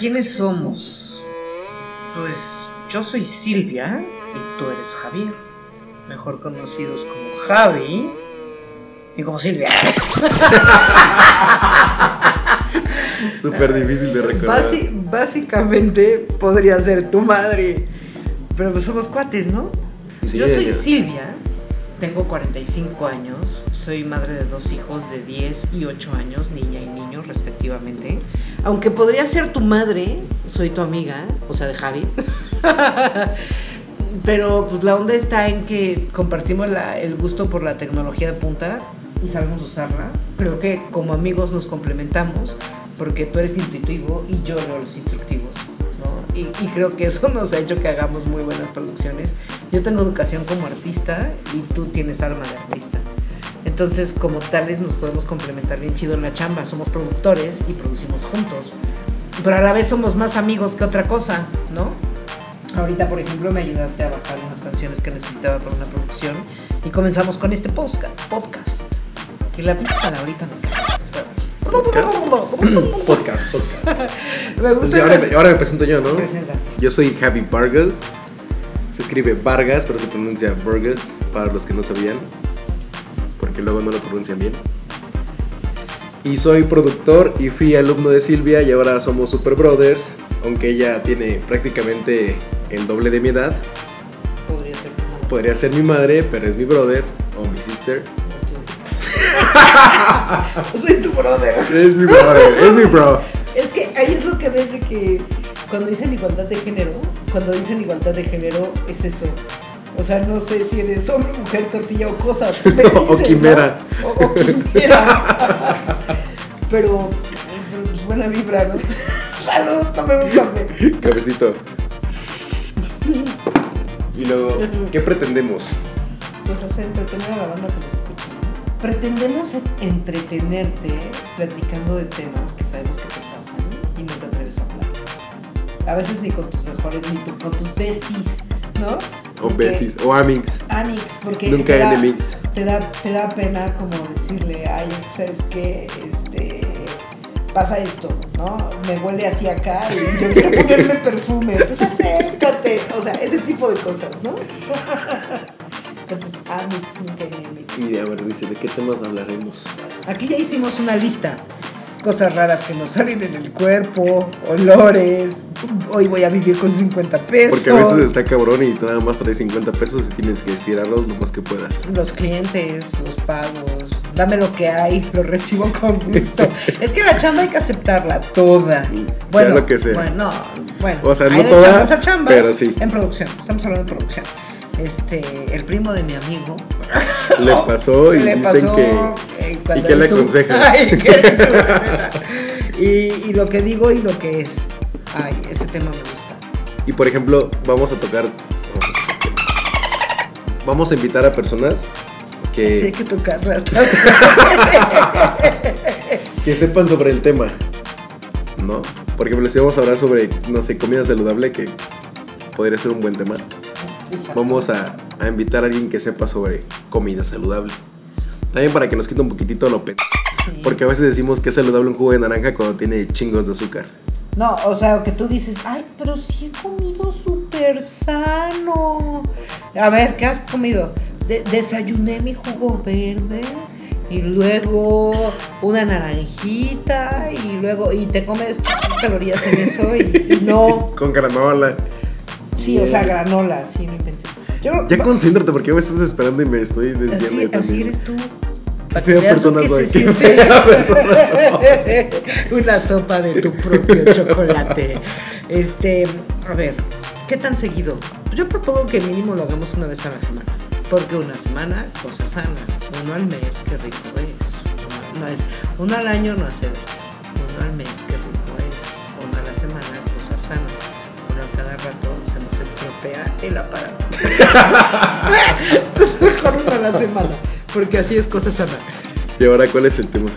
¿quiénes somos? Pues yo soy Silvia y tú eres Javier, mejor conocidos como Javi y como Silvia. Súper difícil de recordar. básicamente podría ser tu madre, pero pues somos cuates, ¿no? Sí, yo soy. Silvia, tengo 45 años, soy madre de dos hijos de 10 y 8 años, niña y niño respectivamente. Aunque podría ser tu madre, soy tu amiga, o sea, de Javi. Pero pues la onda está en que compartimos el gusto por la tecnología de punta y sabemos usarla. Creo que como amigos nos complementamos porque tú eres intuitivo y yo los instructivos. Y, creo que eso nos ha hecho que hagamos muy buenas producciones. Yo tengo educación como artista y tú tienes alma de artista. Entonces, como tales, nos podemos complementar bien chido en la chamba. Somos productores y producimos juntos. Pero a la vez somos más amigos que otra cosa, ¿no? Ahorita, por ejemplo, me ayudaste a bajar unas canciones que necesitaba para una producción y comenzamos con este posca- podcast. Que la pinche ahorita me cae. ¿Podcast? podcast, podcast. me gusta. Y ahora, me- ahora me presento yo, ¿no? Presenta. Yo soy Javi Vargas. Se escribe Vargas, pero se pronuncia Vargas, para los que no sabían. Porque luego no lo pronuncian bien. Y soy productor y fui alumno de Silvia y ahora somos Super Brothers. Aunque ella tiene prácticamente el doble de mi edad. Podría ser. Podría ser mi madre, pero es mi brother o mi sister. Soy tu brother. Es mi brother, es mi bro. Es que ahí es lo que ves de que cuando dicen igualdad de género, cuando dicen igualdad de género es eso. O sea, no sé si eres hombre, mujer, tortilla o cosas. me O dices, quimera. ¿no? O, o quimera. pero, pero, pues buena vibra, ¿no? Salud, tomemos café. Cabecito. Y luego, ¿qué pretendemos? Pues hacer entretener a la banda que nos escucha. ¿no? Pretendemos entretenerte platicando de temas que sabemos que te pasan y no te atreves a hablar. A veces ni con tus mejores, ni tu- con tus besties, ¿no? O Porque- Betis, o Amix. Amix, porque Nunca te da, enemies. te da, te da pena como decirle, ay, es que sabes qué, este, pasa esto, ¿no? Me huele así acá y yo quiero ponerme perfume, pues acércate, o sea, ese tipo de cosas, ¿no? Entonces, Amix. Y a ver, dice, ¿de qué temas hablaremos? Aquí ya hicimos una lista. Cosas raras que nos salen en el cuerpo, olores. Hoy voy a vivir con 50 pesos. Porque a veces está cabrón y nada más traes 50 pesos y tienes que estirarlos lo más que puedas. Los clientes, los pagos, dame lo que hay, lo recibo con gusto. es que la chamba hay que aceptarla toda. Sea lo que sea. Bueno, no, bueno. O sea, no toda, chambas a chambas, pero sí. En producción, estamos hablando de producción. Este, el primo de mi amigo. Le pasó y le dicen pasó, que. eh, ¿Y qué le aconsejas? Ay, ¿qué estuvo- y, y lo que digo y lo que es. Ay, ese tema me gusta. Y por ejemplo, vamos a tocar. Vamos a invitar a personas Sí, hay que, que tocarlas. que sepan sobre el tema. ¿No? Por ejemplo, si vamos a hablar sobre, no sé, comida saludable, que podría ser un buen tema. Vamos a, a invitar a alguien que sepa sobre comida saludable. También para que nos quite un poquitito lo pe... Sí. Porque a veces decimos que es saludable un jugo de naranja cuando tiene chingos de azúcar. No, o sea, que tú dices, ay, pero sí he comido súper sano. A ver, ¿qué has comido? De- desayuné mi jugo verde y luego una naranjita y luego, y te comes calorías en eso y, y no. Con granola. Sí, o sea, granola, sí, me inventé. Yo, Ya concéntrate porque me estás esperando y me estoy desviando así, así eres tú. Qué Para fea persona soy. fea persona Una sopa de tu propio chocolate. Este, a ver, ¿qué tan seguido? Yo propongo que mínimo lo hagamos una vez a la semana. Porque una semana, cosa sana. Uno al mes, qué rico es. Uno, no es, uno al año no hace daño. Uno al mes, estropea el aparato. Entonces mejor uno a la semana. Porque así es cosa sana. Y ahora, ¿cuál es el tema?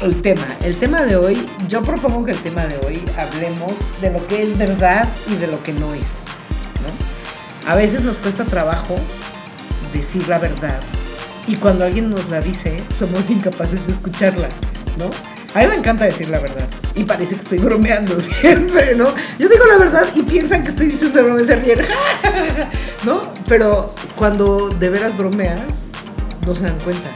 El tema, el tema de hoy, yo propongo que el tema de hoy hablemos de lo que es verdad y de lo que no es. ¿no? A veces nos cuesta trabajo decir la verdad y cuando alguien nos la dice somos incapaces de escucharla, ¿no? A mí me encanta decir la verdad. Y parece que estoy bromeando siempre, ¿no? Yo digo la verdad y piensan que estoy diciendo broma y se ríen. ¿No? Pero cuando de veras bromeas, no se dan cuenta.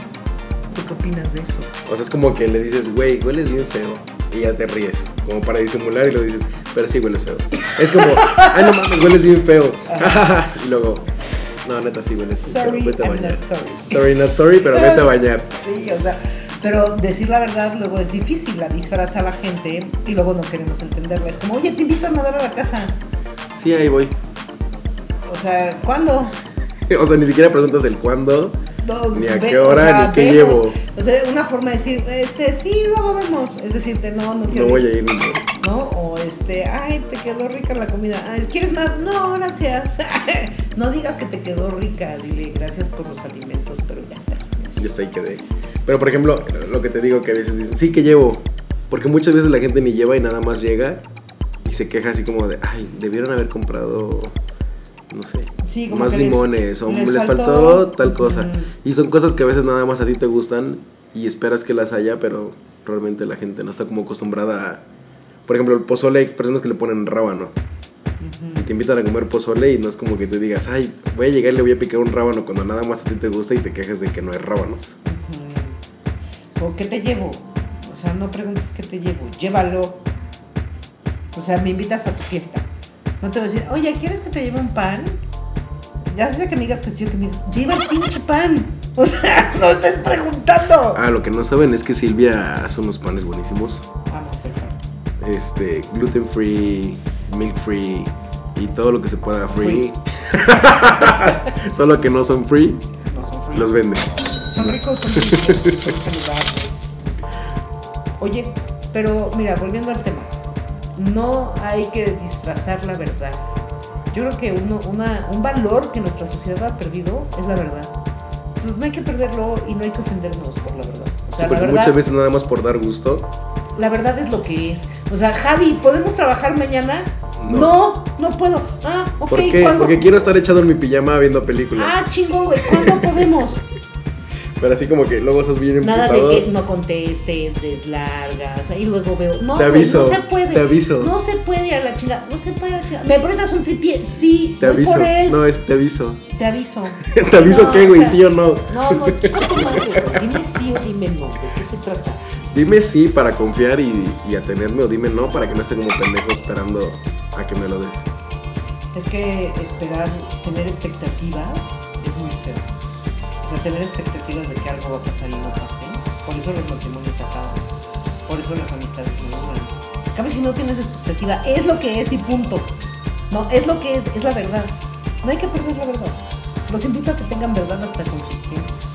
¿Tú qué opinas de eso? O sea, es como que le dices, güey, hueles bien feo. Y ya te ríes, como para disimular y lo dices, pero sí hueles feo. Es como, ay, no mames, hueles bien feo. y luego, no, neta, sí hueles feo. Sorry, Vete a I'm bañar. not sorry. Sorry, not sorry, pero vete a bañar. Sí, o sea, pero decir la verdad luego es difícil, la disfraza a la gente y luego no queremos entenderla. Es como, oye, te invito a nadar a la casa. Sí, ahí voy. O sea, ¿cuándo? O sea, ni siquiera preguntas el cuándo. No, Ni a ve- qué hora, ni qué vemos. llevo. O sea, una forma de decir, este, sí, luego vemos. Es decirte, no, no quiero. No voy a ir, ni- ¿No? O este, ay, te quedó rica la comida. Ay, ¿quieres más? No, gracias. no digas que te quedó rica, dile gracias por los alimentos, Ya está ahí quedé. Pero por ejemplo, lo que te digo que a veces dicen, sí que llevo. Porque muchas veces la gente ni lleva y nada más llega y se queja así como de, ay, debieron haber comprado, no sé, Sí, más les- limones o les les, faltó- faltó, tal cosa. Y son cosas que a veces nada más a ti te gustan y esperas que las haya, pero realmente la gente no está como acostumbrada a... Por ejemplo, el pozole hay personas que le ponen rábano. Y te invitan a comer pozole y no es como que te digas, ay, voy a llegar y le voy a picar un rábano cuando nada más a ti te gusta y te quejas de que no hay rábanos. ¿O qué te llevo? O sea, no preguntes qué te llevo, llévalo. O sea, me invitas a tu fiesta. No te voy a decir, oye, ¿quieres que te lleve un pan? Ya sea que me digas que sí o que me digas, lleva el pinche pan. O sea, no estés preguntando. Ah, lo que no saben es que Silvia hace unos panes buenísimos. Vamos a hacer pan. Este, gluten free, milk free y todo lo que se pueda free. Solo que no son free, No son fríos. los vende. Son ricos, son deliciosos, son saludables. Oye, pero mira, volviendo al tema, no hay que disfrazar la verdad. Yo creo que uno, una, un valor que nuestra sociedad ha perdido es la verdad. Entonces no hay que perderlo y no hay que ofendernos por la verdad. O Sí, la verdad, muchas veces nada más por dar gusto. la verdad es lo que es. O sea, Javi, ¿podemos trabajar mañana? No. No, no, puedo. Ah, ok, ¿Por qué? ¿cuándo? Porque quiero estar echado en mi pijama viendo películas. Ah, chingón, güey, ¿cuándo podemos? Pero así como que luego estás bien Nada emputado. de que no contestes, deslargas, y luego veo. No, Te aviso, no se puede. te aviso. No se puede a la chingada. No se puede a la chingada. ¿Me prestas un tripié? Sí, Te voy aviso. por él. No, es te aviso. Te aviso. ¿Te aviso No, qué, güey? o sea, ¿Sí o no? No, no, chica tu madre, güey. Dime sí o dime no. ¿De qué se trata? Dime sí para confiar y, y atenerme o dime no para que no esté como pendejo esperando a que me lo des. Es que esperar, tener expectativas es muy feo. O sea, tener expectativas de que algo va a pasar y no pase. Por eso los matrimonios se acaban. Por eso las amistades no. En cambio, si no tienes expectativa, es lo que es y punto. No, es lo que es, es la verdad. No hay que perder la verdad. Los invito a que tengan verdad hasta con sus clientes.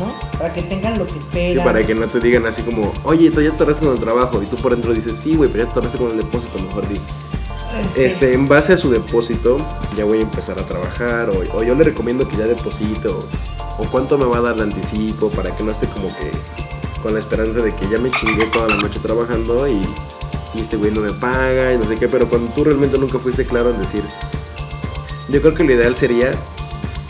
¿No? Para que tengan lo que esperan. Sí, para que no te digan así como, oye, ya te con el trabajo. Y tú por dentro dices, sí, güey, pero ya te con el depósito, mejor di. Este, en base a su depósito, ya voy a empezar a trabajar. O, o yo le recomiendo que ya deposite. O, o cuánto me va a dar el anticipo para que no esté como que con la esperanza de que ya me chingué toda la noche trabajando y, y este güey no me paga y no sé qué. Pero cuando tú realmente nunca fuiste claro en decir, yo creo que lo ideal sería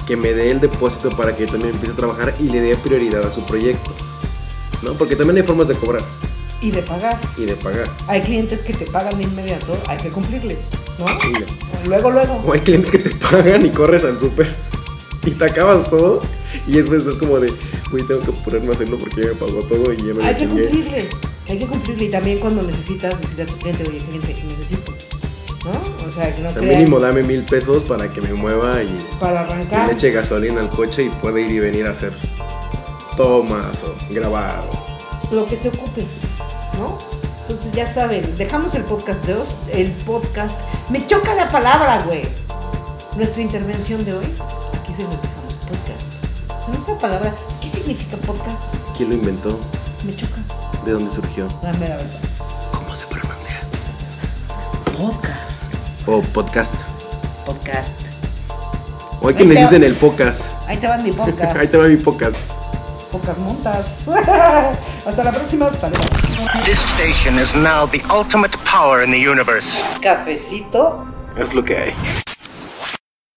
que me dé el depósito para que yo también empiece a trabajar y le dé prioridad a su proyecto. ¿No? Porque también hay formas de cobrar Y de pagar. y de pagar. Hay clientes que te pagan de inmediato, hay que cumplirles. ¿No? Luego, luego. O hay clientes que te pagan y corres al súper y te acabas todo. Y después es como de, güey, tengo que apurarme a hacerlo porque ya me pagó todo y ya me Hay lo que chingué. cumplirle, hay que cumplirle y también cuando necesitas decirle a tu cliente, oye cliente, necesito, ¿no? O sea, que no O sea, crean mínimo dame mil pesos para que me mueva y, para arrancar. le eche gasolina al coche y pueda ir y venir a hacer tomas o grabar. o- Lo que se ocupe. Entonces ya saben, dejamos el podcast de hoy, el podcast. Me choca la palabra, güey. Nuestra intervención de hoy, aquí se les dejamos podcast. Se nos la palabra, ¿qué significa podcast? ¿Quién lo inventó? Me choca, ¿De dónde surgió? la mera verdad. ¿Cómo se pronuncia? Podcast. O podcast. Podcast. O hay quienes dicen el podcast. Ahí te van mi podcast. Ahí te va mi podcast. Pocas montas. Hasta la próxima. Saludos. This station is now the ultimate power in the universe. Cafecito. Es lo que hay.